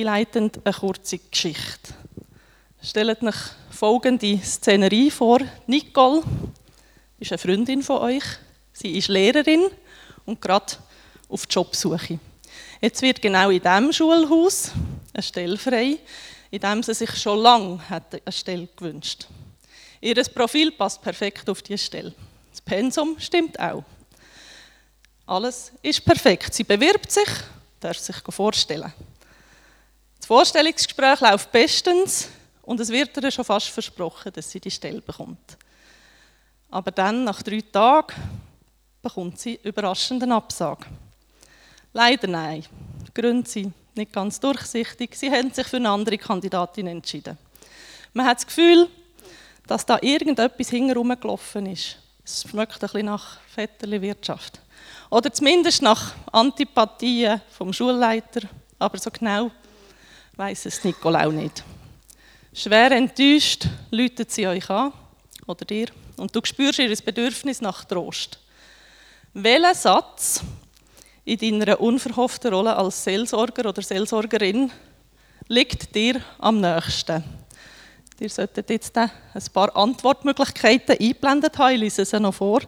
einleitend eine kurze Geschichte. Stellt euch folgende Szenerie vor. Nicole ist eine Freundin von euch. Sie ist Lehrerin und gerade auf Jobsuche. Jetzt wird genau in diesem Schulhaus eine Stelle frei, in dem sie sich schon lange eine Stelle gewünscht Ihr Profil passt perfekt auf diese Stelle. Das Pensum stimmt auch. Alles ist perfekt. Sie bewirbt sich, darf sich vorstellen. Das Vorstellungsgespräch läuft bestens und es wird ihr schon fast versprochen, dass sie die Stelle bekommt. Aber dann, nach drei Tagen, bekommt sie überraschenden Absag. Leider nein. Die Gründe sind nicht ganz durchsichtig. Sie haben sich für eine andere Kandidatin entschieden. Man hat das Gefühl, dass da irgendetwas hinterherum gelaufen ist. Es schmeckt ein bisschen nach Vetterli-Wirtschaft. Oder zumindest nach Antipathien vom Schulleiter, aber so genau weiß es Nicolau nicht. Schwer enttäuscht läutet sie euch an, oder dir, und du spürst ihr Bedürfnis nach Trost. Welcher Satz in deiner unverhofften Rolle als Seelsorger oder Seelsorgerin liegt dir am nächsten? Ihr solltet jetzt ein paar Antwortmöglichkeiten eingeblendet haben. Ich lese sie noch vor.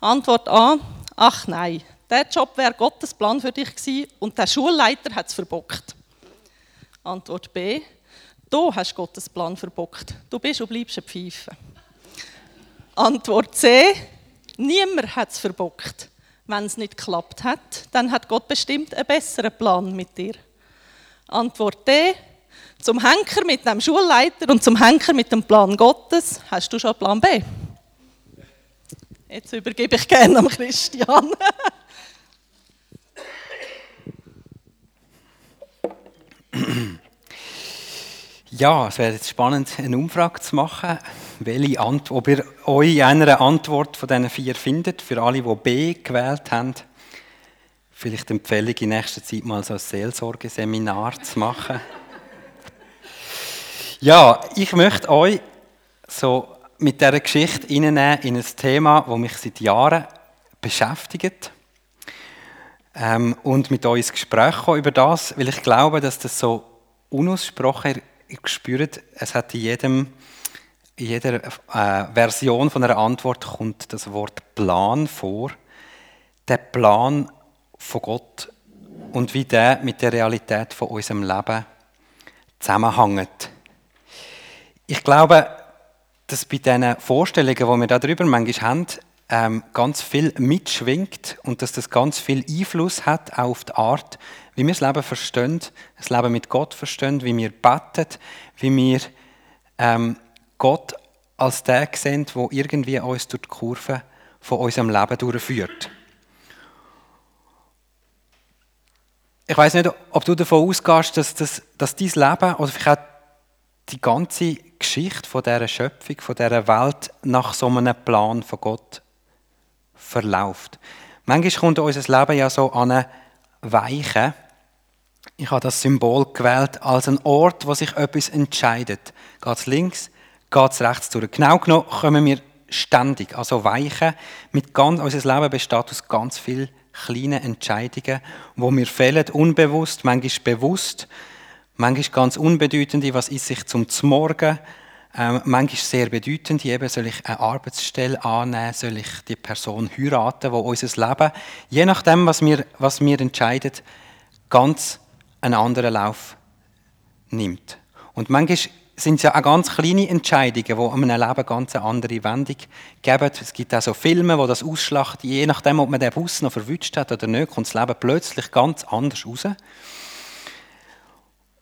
Antwort A: Ach nein, der Job wäre Gottes Plan für dich gewesen und der Schulleiter hat es verbockt. Antwort B: Du hast Gottes Plan verbockt. Du bist und bleibst ein Pfeife. Antwort C: Niemand hat es verbockt. Wenn es nicht geklappt hat, dann hat Gott bestimmt einen besseren Plan mit dir. Antwort D: Zum Henker mit dem Schulleiter und zum Henker mit dem Plan Gottes hast du schon Plan B. Jetzt übergebe ich gerne an Christian. Ja, es wäre jetzt spannend, eine Umfrage zu machen, welche Ant ob ihr euch in einer Antwort von diesen vier findet, für alle, die B gewählt haben. Vielleicht Empfehlung in nächster Zeit mal so ein Seelsorgeseminar zu machen. ja, ich möchte euch so mit dieser Geschichte in ein Thema, das mich seit Jahren beschäftigt. Ähm, und mit uns Gespräch über das, weil ich glaube, dass das so unausgesprochen, ihr spürt, es hat in, jedem, in jeder äh, Version von einer Antwort kommt das Wort Plan vor. Der Plan von Gott und wie der mit der Realität von unserem Leben zusammenhängt. Ich glaube, dass bei diesen Vorstellungen, die wir darüber manchmal haben, ähm, ganz viel mitschwingt und dass das ganz viel Einfluss hat auch auf die Art, wie wir das Leben verstehen, das Leben mit Gott verstehen, wie wir beten, wie wir ähm, Gott als der sehen, der irgendwie uns durch die Kurve von unserem Leben durchführt. Ich weiß nicht, ob du davon ausgehst, dass, dass, dass dein Leben oder vielleicht auch die ganze Geschichte von dieser Schöpfung, von dieser Welt nach so einem Plan von Gott verläuft. Manchmal kommt unser Leben ja so an eine Weiche. Ich habe das Symbol gewählt als ein Ort, wo sich etwas entscheidet. Geht es links, geht es rechts durch. Genau genommen kommen wir ständig, also Weichen. Mit ganz, unser Leben besteht aus ganz vielen kleinen Entscheidungen, wo wir fällen, unbewusst, manchmal bewusst manchmal ganz unbedeutende, was ist sich zum Morgen, ähm, manchmal sehr bedeutende, eben soll ich eine Arbeitsstelle annehmen, soll ich die Person heiraten, wo unser Leben, je nachdem, was wir, was wir entscheiden, ganz einen anderen Lauf nimmt. Und manchmal sind es ja auch ganz kleine Entscheidungen, die einem Leben ganz eine andere Wendung geben. Es gibt auch so Filme, wo das ausschlacht, je nachdem, ob man den Bus noch verwünscht hat oder nicht, kommt das Leben plötzlich ganz anders raus.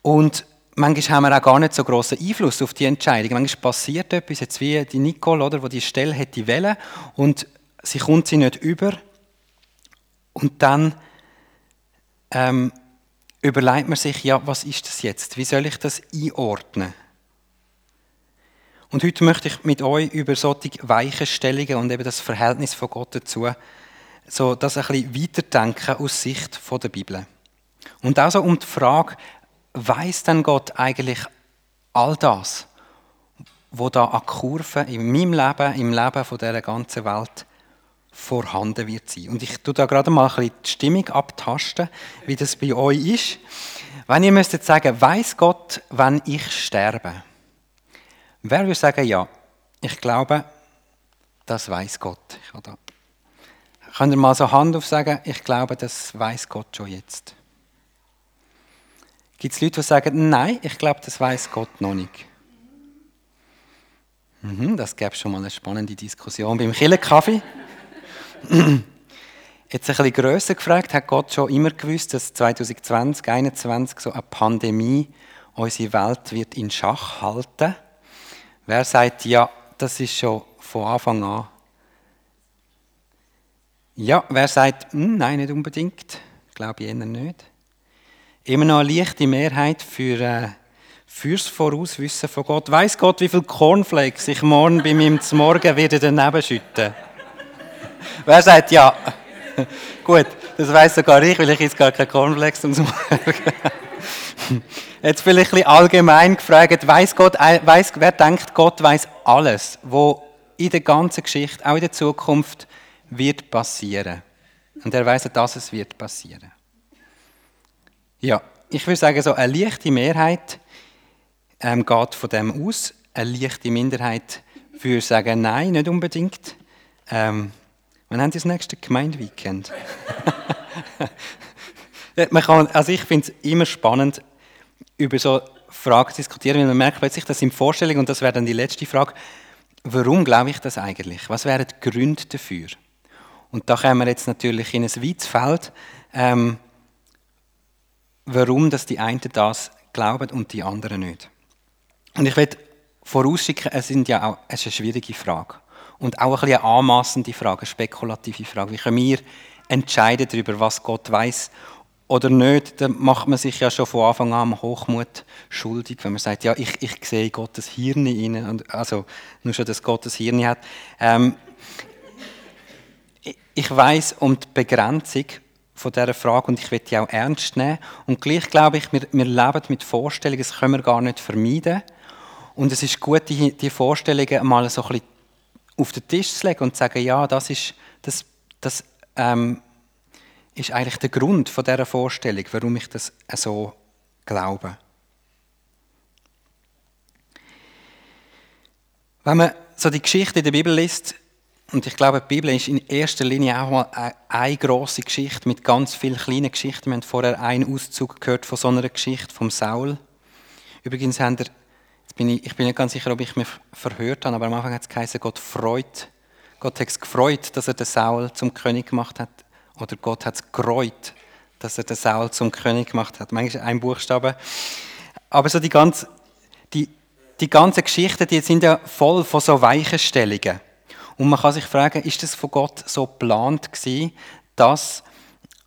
Und manchmal haben wir auch gar nicht so großen Einfluss auf die Entscheidung. Manchmal passiert etwas, jetzt wie die Nicole, oder, wo die Stelle hätte wählen und sie kommt sie nicht über. Und dann ähm, überlegt man sich, ja, was ist das jetzt? Wie soll ich das einordnen? Und heute möchte ich mit euch über solche Weichenstellungen und eben das Verhältnis von Gott dazu, so das ein bisschen weiterdenken aus Sicht der Bibel. Und auch so um die Frage, weiß denn Gott eigentlich all das, wo da an Kurven in meinem Leben, im Leben von dieser ganzen Welt vorhanden wird sein. Und ich tue da gerade mal ein bisschen die Stimmung abtasten, wie das bei euch ist. Wenn ihr müsstet sagen, weiß Gott, wenn ich sterbe? Wer würde sagen, ja, ich glaube, das weiß Gott. Ich da. Könnt ihr mal so Hand auf sagen, ich glaube, das weiß Gott schon jetzt? Gibt es Leute, die sagen, nein, ich glaube, das weiß Gott noch nicht? Mhm, das gäbe schon mal eine spannende Diskussion beim Killenkaffee. Jetzt ein bisschen grösser gefragt, hat Gott schon immer gewusst, dass 2020, 2021 so eine Pandemie unsere Welt wird in Schach halten? Wer sagt, ja, das ist schon von Anfang an? Ja, wer sagt, hm, nein, nicht unbedingt? Glaube ich eher nicht. Immer noch eine leichte Mehrheit für, äh, fürs Vorauswissen von Gott. Weiß Gott, wie viel Cornflakes ich morgen bei meinem Morgen wieder daneben schütten? wer sagt ja? Gut, das weiß sogar ich, weil ich jetzt gar kein Cornflakes zum Morgen. Jetzt vielleicht ein bisschen allgemein gefragt, weiß Gott, weiß, wer denkt, Gott weiß alles, wo in der ganzen Geschichte, auch in der Zukunft, wird passieren. Und er weiß, dass es wird passieren. Ja, ich würde sagen, so eine leichte Mehrheit ähm, geht von dem aus. Eine leichte Minderheit würde sagen, nein, nicht unbedingt. Ähm, wann haben Sie das nächste Gemeindeweekend? man kann, also ich finde es immer spannend, über so Fragen zu diskutieren, weil man merkt plötzlich, das sind Vorstellungen und das wäre dann die letzte Frage. Warum glaube ich das eigentlich? Was wären die Gründe dafür? Und da kommen wir jetzt natürlich in ein weites Feld, ähm, warum dass die einen das glauben und die anderen nicht. Und ich will vorausschicken, es, sind ja auch, es ist eine schwierige Frage. Und auch ein bisschen eine anmassende Frage, eine spekulative Frage. Wie können wir entscheiden darüber, was Gott weiß oder nicht, dann macht man sich ja schon von Anfang an am Hochmut schuldig, wenn man sagt, ja, ich, ich sehe Gottes Hirn in, also nur schon, dass Gottes Hirn hat. Ähm, ich weiß um die Begrenzung von dieser Frage und ich will die auch ernst nehmen. Und gleich glaube ich, wir, wir leben mit Vorstellungen, das können wir gar nicht vermeiden. Und es ist gut, die, die Vorstellungen mal so ein bisschen auf den Tisch zu legen und zu sagen, ja, das ist, das, das ähm, ist eigentlich der Grund von dieser Vorstellung, warum ich das so glaube. Wenn man so die Geschichte in der Bibel liest, und ich glaube, die Bibel ist in erster Linie auch mal eine große Geschichte mit ganz vielen kleinen Geschichten. Wir haben vorher einen Auszug gehört von so einer Geschichte vom Saul. Übrigens haben wir, jetzt bin ich, ich bin nicht ganz sicher, ob ich mich verhört habe, aber am Anfang hat es geheißen, Gott freut. Gott hat es gefreut, dass er den Saul zum König gemacht hat. Oder Gott hat es gereut, dass er den Saul zum König gemacht hat. Manchmal ein Buchstabe. Aber so die ganze, die, die ganze Geschichte, die sind ja voll von so Weichenstellungen. Und man kann sich fragen, ist das von Gott so geplant gewesen, dass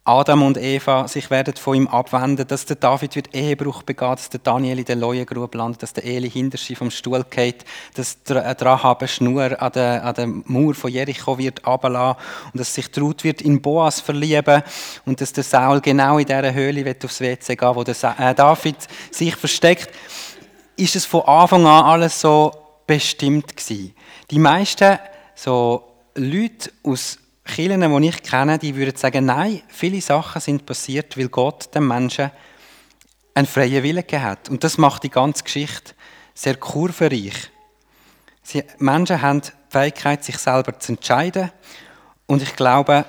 Adam und Eva sich werden von ihm abwenden, dass der David wird Ehebruch begeht, dass der Daniel in der Leuengrube landet, dass der Eli hinter sich vom Stuhl geht, dass der Rahab eine Schnur an der, an der Mauer von Jericho wird und dass sich Ruth wird in Boas verlieben und dass der Saul genau in dieser Höhle wird aufs WC gehen, wo der äh, David sich versteckt. Ist es von Anfang an alles so bestimmt gewesen? Die meisten so Leute aus Kirchen, die ich kenne, die würden sagen, nein, viele Sachen sind passiert, weil Gott den Menschen einen freien Willen gegeben hat. Und das macht die ganze Geschichte sehr kurvenreich. Sie, Menschen haben die Fähigkeit, sich selber zu entscheiden. Und ich glaube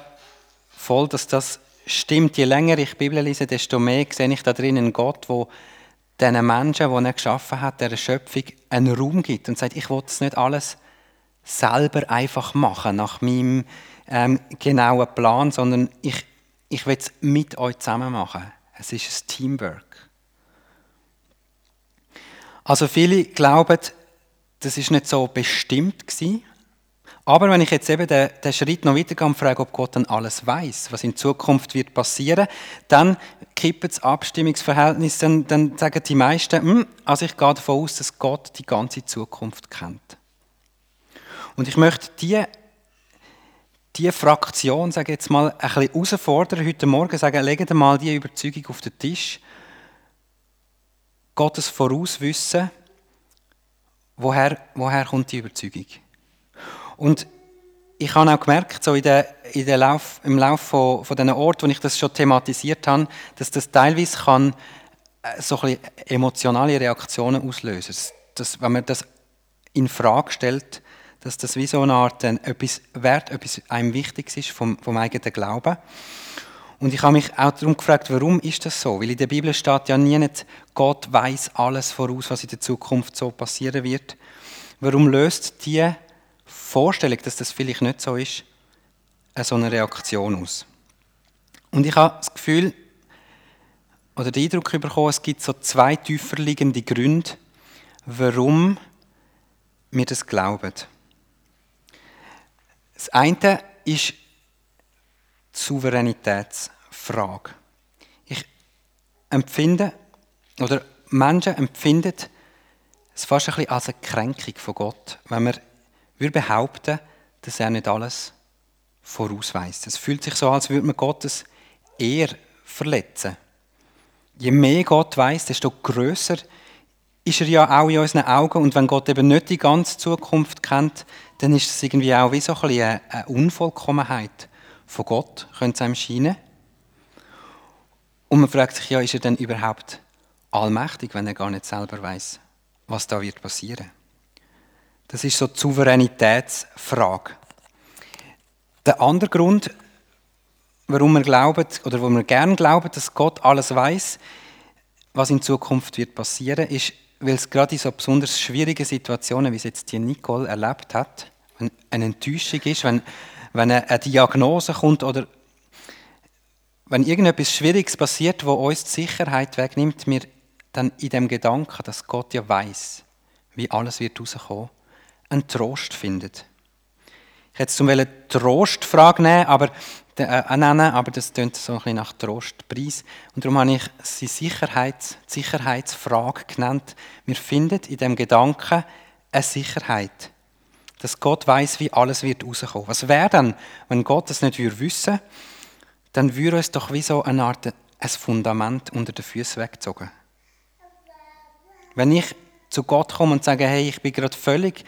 voll, dass das stimmt. Je länger ich die Bibel lese, desto mehr sehe ich da drin einen Gott, der diesen Menschen, die er geschaffen hat, der Schöpfung, einen Raum gibt und sagt, ich will das nicht alles selber einfach machen, nach meinem ähm, genauen Plan, sondern ich, ich will es mit euch zusammen machen. Es ist ein Teamwork. Also viele glauben, das ist nicht so bestimmt gewesen. Aber wenn ich jetzt eben den, den Schritt noch weitergehe und frage, ob Gott dann alles weiß, was in Zukunft wird passieren, dann kippt das Abstimmungsverhältnis, dann, dann sagen die meisten, hm, also ich gehe davon aus, dass Gott die ganze Zukunft kennt. Und ich möchte die, die Fraktion, sage ich jetzt mal, ein bisschen herausfordern heute Morgen, sagen, legen mal die Überzeugung auf den Tisch. Gottes Vorauswissen, woher, woher kommt die Überzeugung? Und ich habe auch gemerkt, so in der, in der Lauf, im Laufe von, von diesen Orten, wo ich das schon thematisiert habe, dass das teilweise kann äh, so ein emotionale Reaktionen auslösen. Dass, wenn man das in Frage stellt, dass das wie so eine Art äh, etwas wert, etwas einem wichtig ist vom, vom eigenen Glauben. Und ich habe mich auch darum gefragt, warum ist das so? Weil in der Bibel steht ja nie nicht, Gott weiß alles voraus, was in der Zukunft so passieren wird. Warum löst die Vorstellung, dass das vielleicht nicht so ist, so eine Reaktion aus? Und ich habe das Gefühl, oder den Eindruck bekommen, es gibt so zwei tiefer liegende Gründe, warum wir das glauben. Das eine ist die Souveränitätsfrage. Ich empfinde, oder Menschen empfinden es fast ein bisschen als eine Kränkung von Gott, wenn wir, behaupten, dass er nicht alles vorausweist. Es fühlt sich so als würde man Gottes eher verletzen. Je mehr Gott weiß, desto größer ist er ja auch in unseren Augen. Und wenn Gott eben nicht die ganze Zukunft kennt, dann ist es irgendwie auch wie so ein bisschen eine Unvollkommenheit von Gott, könnte es einem scheinen. Und man fragt sich ja, ist er denn überhaupt allmächtig, wenn er gar nicht selber weiß, was da wird passieren? Das ist so die Souveränitätsfrage. Der andere Grund, warum wir glauben oder warum wir gerne glauben, dass Gott alles weiß, was in Zukunft wird passieren, ist, weil es gerade in so besonders schwierigen Situationen, wie es jetzt die Nicole erlebt hat, eine Enttäuschung ist, wenn wenn eine Diagnose kommt oder wenn irgendetwas Schwieriges passiert, wo uns die Sicherheit wegnimmt, wir dann in dem Gedanken, dass Gott ja weiß, wie alles wird rauskommen, einen Trost findet. Ich hätte zum eine Trostfrage nehmen, aber, nennen, aber das klingt so ein bisschen nach Trostpreis. Und darum habe ich sie Sicherheits, Sicherheitsfrage genannt. Wir finden in dem Gedanken eine Sicherheit dass Gott weiß, wie alles wird rauskommen. Was wäre dann, wenn Gott das nicht würde wissen? Dann würde uns doch wie so eine Art ein Fundament unter den Füßen weggezogen. Wenn ich zu Gott komme und sage, hey, ich bin gerade völlig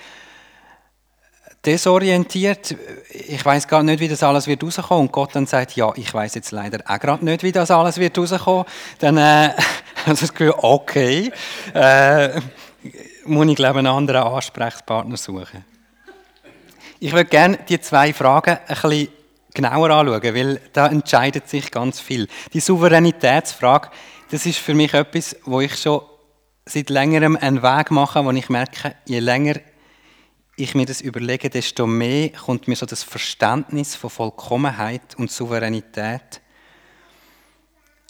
desorientiert, ich weiß gar nicht, wie das alles wird rauskommen und Gott dann sagt, ja, ich weiß jetzt leider auch gerade nicht, wie das alles wird rauskommen, dann äh, also das Gefühl, okay, äh, muss ich glaube einen anderen Ansprechpartner suchen. Ich würde gerne die zwei Fragen ein bisschen genauer anschauen, weil da entscheidet sich ganz viel. Die Souveränitätsfrage, das ist für mich etwas, wo ich schon seit längerem einen Weg mache, wo ich merke, je länger ich mir das überlege, desto mehr kommt mir so das Verständnis von Vollkommenheit und Souveränität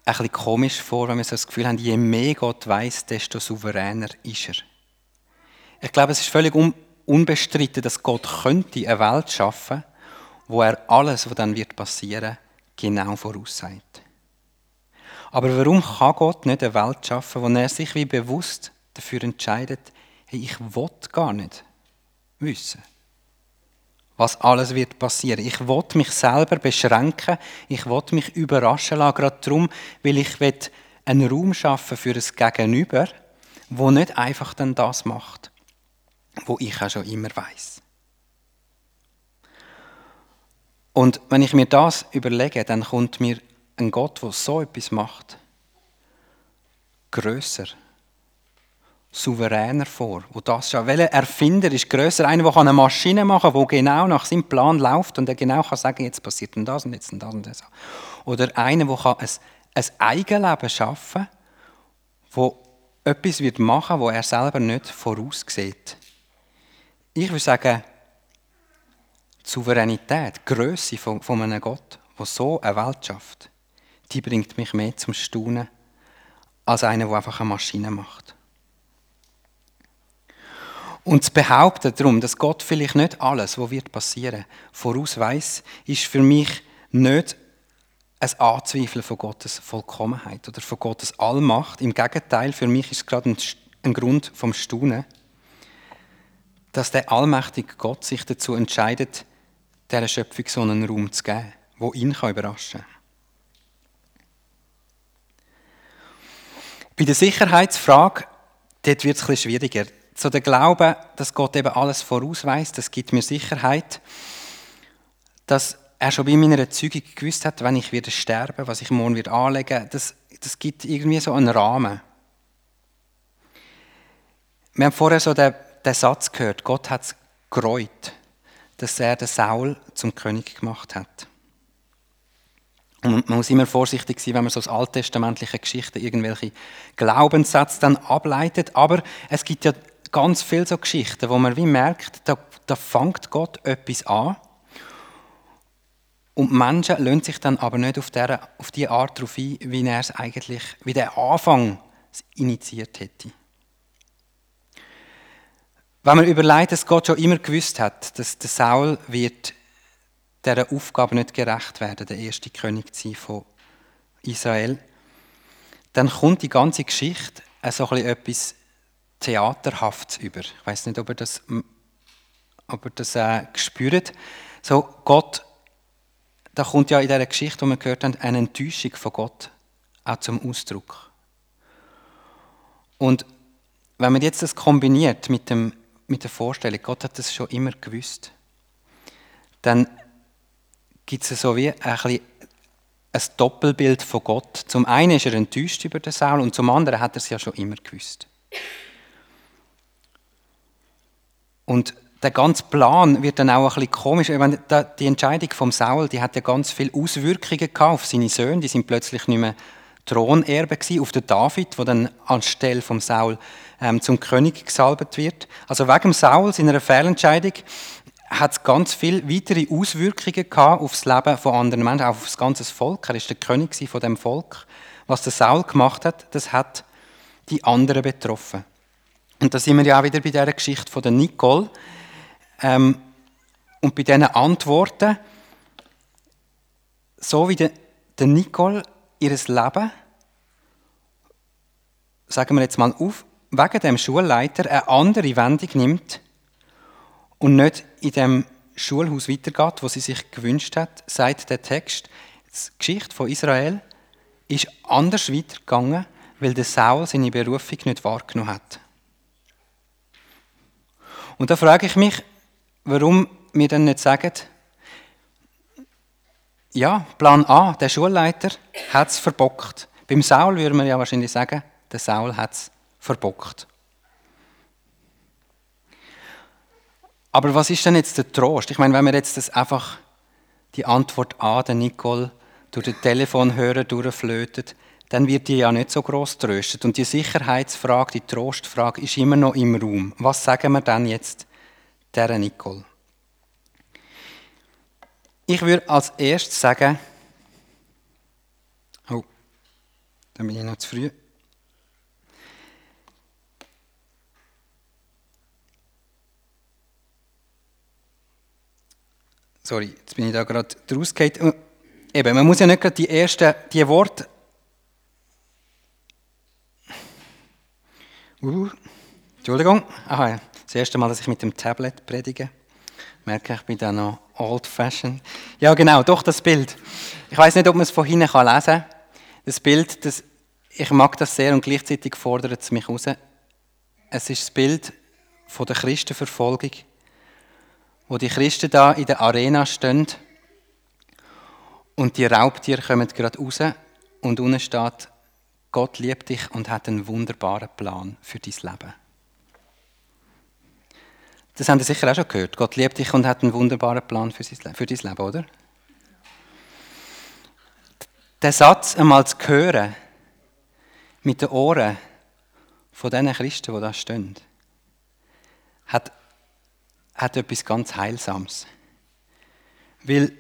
ein bisschen komisch vor, wenn wir so das Gefühl haben, je mehr Gott weiß, desto souveräner ist er. Ich glaube, es ist völlig un unbestritten, dass Gott könnte eine Welt schaffen, wo er alles, was dann wird passieren, genau voraussagt. Aber warum kann Gott nicht eine Welt schaffen, wo er sich wie bewusst dafür entscheidet, hey, ich will gar nicht wissen, was alles wird passieren. Ich will mich selber beschränken, ich will mich überraschen lassen, gerade darum, weil ich einen Raum schaffen für ein Gegenüber, wo nicht einfach dann das macht, wo ich auch schon immer weiß. Und wenn ich mir das überlege, dann kommt mir ein Gott, der so etwas macht, größer, souveräner vor. Wo das schon, welcher Erfinder ist größer? Einer, der eine Maschine machen kann, die genau nach seinem Plan läuft und der genau kann sagen, jetzt passiert denn das und jetzt und das und das. Oder einer, der ein, ein Eigenleben schaffen kann, wo etwas wird machen, wo er selber nicht voraussieht. Ich würde sagen, die Souveränität, die Grösse von, von einem Gott, der so eine Welt schafft, die bringt mich mehr zum Staunen als einer, der einfach eine Maschine macht. Und zu behaupten darum, dass Gott vielleicht nicht alles, was wird passieren, voraus weiß, ist für mich nicht ein Anzweifeln von Gottes Vollkommenheit oder von Gottes Allmacht. Im Gegenteil, für mich ist es gerade ein, Grund vom Staunen dass der allmächtige Gott sich dazu entscheidet, dieser Schöpfung so einen Raum zu geben, wo ihn überraschen kann. Bei der Sicherheitsfrage, wird es schwieriger. So der Glaube, dass Gott eben alles vorausweist, das gibt mir Sicherheit. dass er schon bei meiner Zeugung gewusst hat, wenn ich wieder sterbe, was ich morgen wieder anlegen, das, das gibt irgendwie so einen Rahmen. Wir haben vorher so den, den Satz gehört, Gott hat es gereut, dass er den Saul zum König gemacht hat. Und man muss immer vorsichtig sein, wenn man so aus alttestamentlichen Geschichten irgendwelche Glaubenssätze dann ableitet. Aber es gibt ja ganz viele so Geschichten, wo man wie merkt, da, da fängt Gott etwas an. Und Menschen lassen sich dann aber nicht auf, der, auf die Art darauf ein, wie er es eigentlich, wie der Anfang initiiert hätte. Wenn man überlegt, dass Gott schon immer gewusst hat, dass der Saul wird dieser Aufgabe nicht gerecht werden, der erste König zu sein von Israel, dann kommt die ganze Geschichte so ein etwas Theaterhaftes über. Ich weiß nicht, ob ihr das, ob ihr das äh, gespürt. So, Gott, da kommt ja in dieser Geschichte, die wir gehört haben, eine Enttäuschung von Gott auch zum Ausdruck. Und wenn man jetzt das kombiniert mit, dem, mit der Vorstellung, Gott hat das schon immer gewusst, dann gibt es so wie ein, ein Doppelbild von Gott. Zum einen ist er enttäuscht über den Saul und zum anderen hat er es ja schon immer gewusst. Und der ganze Plan wird dann auch ein bisschen komisch. Meine, die Entscheidung vom Saul, die hat ja ganz viele Auswirkungen gehabt auf seine Söhne. Die sind plötzlich nicht mehr Thronerbe gewesen, auf den David, der dann anstelle vom Saul ähm, zum König gesalbt wird. Also wegen Saul, seiner Fehlentscheidung, hat es ganz viele weitere Auswirkungen gehabt auf das Leben von anderen Menschen, auch auf das ganze Volk. Er ist der König von dem Volk. Was der Saul gemacht hat, das hat die anderen betroffen. Und da sind wir ja auch wieder bei der Geschichte von der Nicole. Ähm, und bei diesen Antworten, so wie der, der Nicole ihr Leben, sagen wir jetzt mal auf, wegen dem Schulleiter eine andere Wendung nimmt, und nicht in dem Schulhaus weitergeht, wo sie sich gewünscht hat, sagt der Text, die Geschichte von Israel ist anders weitergegangen, weil der Saul seine Berufung nicht wahrgenommen hat. Und da frage ich mich, warum wir dann nicht sagen, ja, Plan A, der Schulleiter hat es verbockt. Beim Saul würde man ja wahrscheinlich sagen, der Saul hat es verbockt. Aber was ist denn jetzt der Trost? Ich meine, wenn wir jetzt das einfach die Antwort A, der Nicole, durch den Telefonhörer durchflötet, dann wird die ja nicht so groß tröstet. Und die Sicherheitsfrage, die Trostfrage ist immer noch im Raum. Was sagen wir dann jetzt der Nicole? Ich würde als erstes sagen, oh, da bin ich noch zu früh. Sorry, jetzt bin ich da gerade rausgefallen. Äh, eben, man muss ja nicht gerade die ersten, die Worte. Uh, Entschuldigung. Aha, ja. Das erste Mal, dass ich mit dem Tablet predige. Merke, ich bin da noch old-fashioned. Ja, genau, doch das Bild. Ich weiß nicht, ob man es von hinten lesen kann. Das Bild, das, ich mag das sehr und gleichzeitig fordert es mich raus. Es ist das Bild von der Christenverfolgung wo die Christen da in der Arena stehen und die Raubtiere kommen gerade raus und unten steht, Gott liebt dich und hat einen wunderbaren Plan für dein Leben. Das haben Sie sicher auch schon gehört. Gott liebt dich und hat einen wunderbaren Plan für, dein Leben, oder? Der Satz einmal zu hören, mit den Ohren von diesen Christen, die da stehen, hat hat etwas ganz Heilsames. Weil,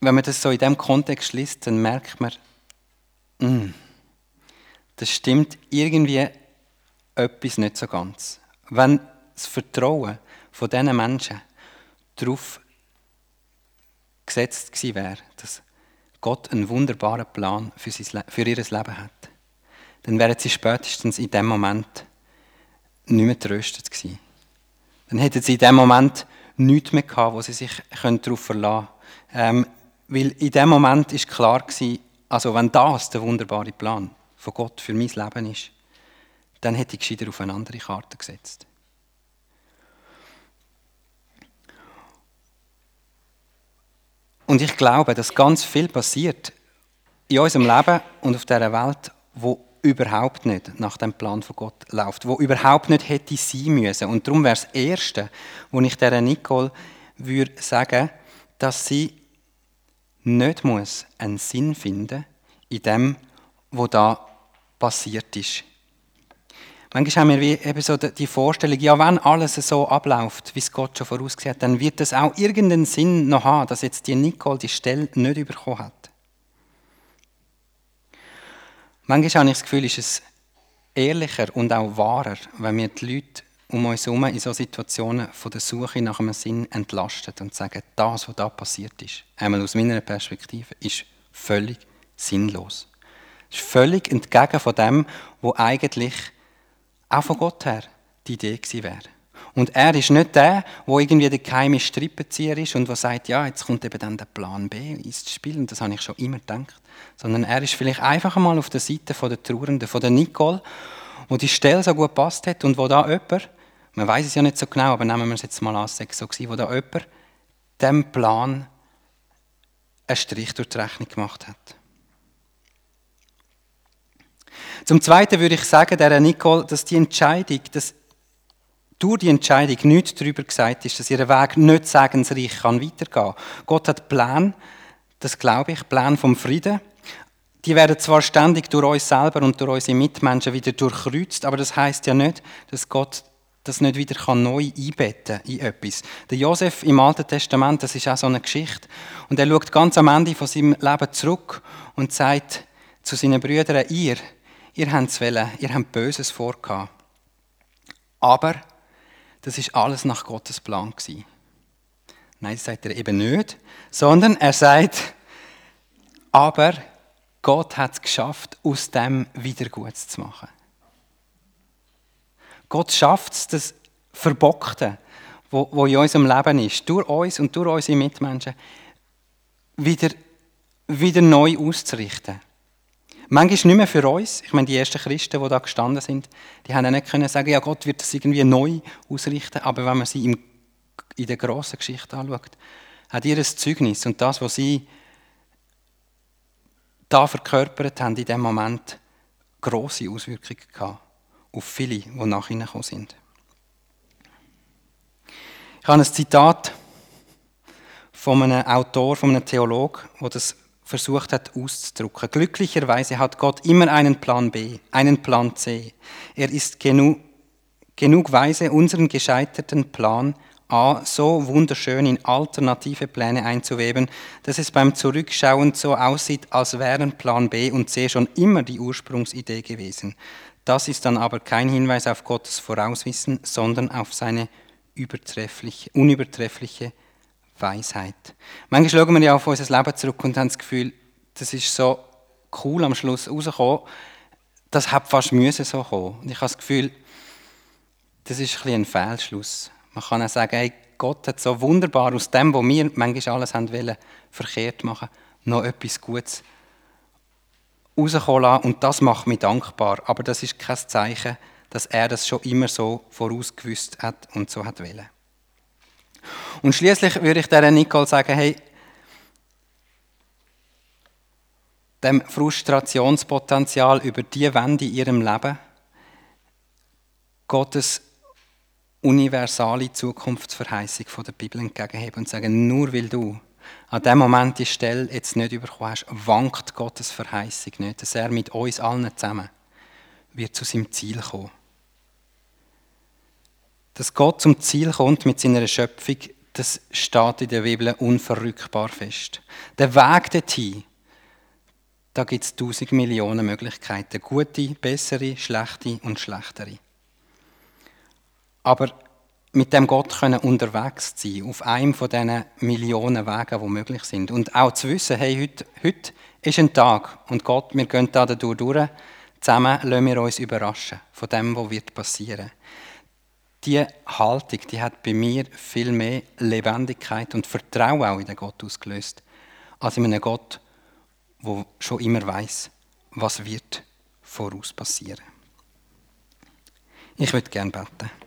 wenn man das so in diesem Kontext liest, dann merkt man, das stimmt irgendwie etwas nicht so ganz. Wenn das Vertrauen von diesen Menschen darauf gesetzt gewesen wäre, dass Gott einen wunderbaren Plan für ihr Leben hat, dann wären sie spätestens in dem Moment nicht mehr tröstet gewesen dann hätten sie in dem Moment nichts mehr gehabt, wo sie sich darauf verlassen können. Ähm, weil in dem Moment ist klar gewesen, also wenn das der wunderbare Plan von Gott für mein Leben ist, dann hätte ich gescheiter auf eine andere Karte gesetzt. Und ich glaube, dass ganz viel passiert in unserem Leben und auf dieser Welt, wo überhaupt nicht nach dem Plan von Gott läuft, wo überhaupt nicht hätte sein müssen. Und darum wäre das Erste, wo ich der Nicole würde sagen, dass sie nicht muss einen Sinn finden in dem, was da passiert ist. Manchmal haben wir eben so die Vorstellung, ja, wenn alles so abläuft, wie es Gott schon vorausgesehen hat, dann wird es auch irgendeinen Sinn noch haben, dass jetzt die Nicole die Stelle nicht bekommen hat. Manchmal habe ich das Gefühl, ist es ehrlicher und auch wahrer, wenn wir die Leute um uns herum in solchen Situationen von der Suche nach einem Sinn entlastet und sagen, das, was da passiert ist, einmal aus meiner Perspektive, ist völlig sinnlos. Es ist völlig entgegen von dem, was eigentlich auch von Gott her die Idee gewesen wäre. Und er ist nicht der, wo irgendwie der geheime Strippenzieher ist und der sagt, ja, jetzt kommt eben dann der Plan B ins Spiel. Und das habe ich schon immer gedacht. Sondern er ist vielleicht einfach einmal auf der Seite von der Trauernden, von der Nicole, wo die Stelle so gut passt hat und wo da jemand, man weiß es ja nicht so genau, aber nehmen wir es jetzt mal an, es so gewesen, wo da jemand dem Plan einen Strich durch die Rechnung gemacht hat. Zum Zweiten würde ich sagen, der Nicole, dass die Entscheidung, dass durch die Entscheidung nichts darüber gesagt ist, dass ihr Weg nicht segensreich kann weitergehen. Gott hat Pläne, das glaube ich, Pläne vom Frieden. Die werden zwar ständig durch uns selber und durch unsere Mitmenschen wieder durchkreuzt, aber das heißt ja nicht, dass Gott das nicht wieder kann neu einbetten in etwas. Der Josef im Alten Testament, das ist auch so eine Geschichte. Und er schaut ganz am Ende von seinem Leben zurück und sagt zu seinen Brüdern, ihr, ihr habt es wollen, ihr habt Böses vorgehabt. Aber das ist alles nach Gottes Plan gewesen. Nein, das sagt er eben nicht, sondern er sagt, aber Gott hat es geschafft, aus dem wieder gut zu machen. Gott schafft es, das Verbockte, wo, in unserem Leben ist, durch uns und durch unsere Mitmenschen, wieder, wieder neu auszurichten. Manchmal nicht mehr für uns. Ich meine, die ersten Christen, die da gestanden sind, die haben nicht können sagen, ja, Gott wird das irgendwie neu ausrichten. Aber wenn man sie in der grossen Geschichte anschaut, hat ihr ein Zeugnis und das, was sie da verkörpert haben, in dem Moment große Auswirkungen gehabt auf viele, die nach ihnen gekommen sind. Ich habe ein Zitat von einem Autor, von einem Theologen, der das versucht hat auszudrücken. Glücklicherweise hat Gott immer einen Plan B, einen Plan C. Er ist genug, genug weise, unseren gescheiterten Plan A so wunderschön in alternative Pläne einzuweben, dass es beim Zurückschauen so aussieht, als wären Plan B und C schon immer die Ursprungsidee gewesen. Das ist dann aber kein Hinweis auf Gottes Vorauswissen, sondern auf seine übertreffliche, unübertreffliche Weisheit. Manchmal schauen wir ja auf unser Leben zurück und haben das Gefühl, das ist so cool am Schluss rausgekommen, das hat fast müssen so kommen. Und ich habe das Gefühl, das ist ein, ein Fehlschluss. Man kann auch sagen, hey, Gott hat so wunderbar aus dem, was wir manchmal alles haben wollen, verkehrt machen, noch etwas Gutes rauskommen lassen. Und das macht mich dankbar. Aber das ist kein Zeichen, dass er das schon immer so vorausgewusst hat und so hat wollen. Und schließlich würde ich der Nicole sagen, hey, dem Frustrationspotenzial über die Wende in ihrem Leben Gottes universale Zukunftsverheißung von der Bibel entgegenheben und sagen, nur weil du an dem Moment die Stelle jetzt nicht überkommen hast, wankt Gottes Verheißung nicht, dass er mit uns allen zusammen wird zu seinem Ziel kommen. Dass Gott zum Ziel kommt mit seiner Schöpfung, das steht in der Bibel unverrückbar fest. Der Weg dorthin, da gibt es tausend Millionen Möglichkeiten. Gute, bessere, schlechte und schlechtere. Aber mit dem Gott können unterwegs sein, auf einem von diesen Millionen Wegen, die möglich sind. Und auch zu wissen, hey, heute, heute ist ein Tag und Gott, wir gehen da durch, durch zusammen lassen wir uns überraschen von dem, was wird passieren. Diese Haltung, die hat bei mir viel mehr Lebendigkeit und Vertrauen auch in den Gott ausgelöst, als in einem Gott, der schon immer weiß, was wird voraus passieren. Ich würde gerne beten.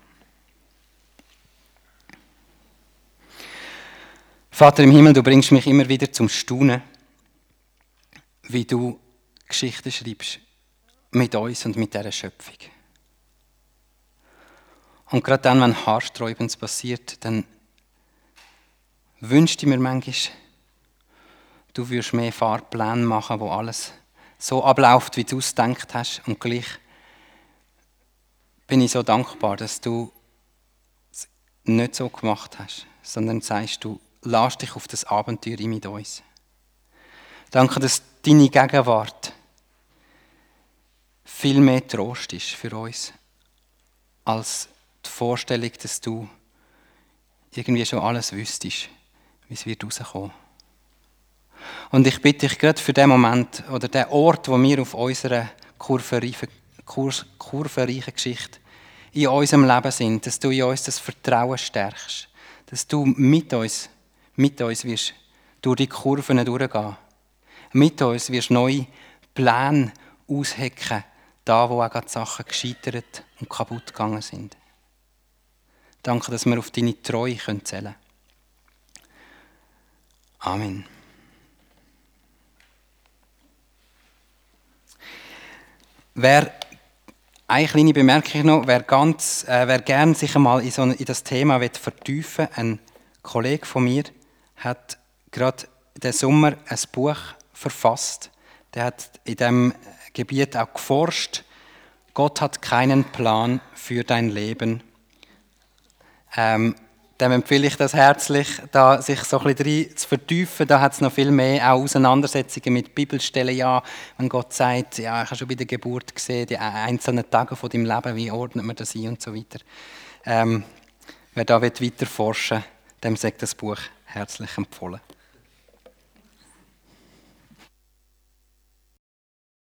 Vater im Himmel, du bringst mich immer wieder zum Staunen, wie du Geschichten schreibst mit uns und mit dieser Schöpfung. Und gerade dann, wenn Haarsträubens passiert, dann wünschte ich mir manchmal, du würdest mehr Fahrpläne machen, wo alles so abläuft, wie du es gedacht hast. Und gleich bin ich so dankbar, dass du es nicht so gemacht hast, sondern sagst, du lass dich auf das Abenteuer mit uns. Danke, dass deine Gegenwart viel mehr Trost ist für uns, als die Vorstellung, dass du irgendwie schon alles wüsstest, wie es wird rauskommen. Und ich bitte dich gerade für den Moment oder den Ort, wo wir auf unserer kurvenreichen, kurvenreichen Geschichte in unserem Leben sind, dass du in uns das Vertrauen stärkst, dass du mit uns mit uns wirst durch die Kurven durchgehen. Mit uns wirst neue Pläne aushecken, da wo auch gerade Sachen gescheitert und kaputt gegangen sind. Danke, dass wir auf deine Treue zählen können. Amen. Wer eine kleine Bemerkung noch, wer ganz, äh, wer gern sich einmal in, so, in das Thema vertiefen will, ein Kollege von mir, hat gerade den Sommer ein Buch verfasst. Der hat in dem Gebiet auch geforscht. Gott hat keinen Plan für dein Leben. Ähm, dem empfehle ich das herzlich, da sich so ein bisschen zu vertiefen. Da hat es noch viel mehr auch Auseinandersetzungen mit Bibelstellen. Ja, wenn Gott sagt, ja, ich habe schon bei der Geburt gesehen, die einzelnen Tage von deinem Leben, wie ordnet man das ein und so weiter. Ähm, wer da weiter forschen will, dem sagt das Buch herzlich empfohlen.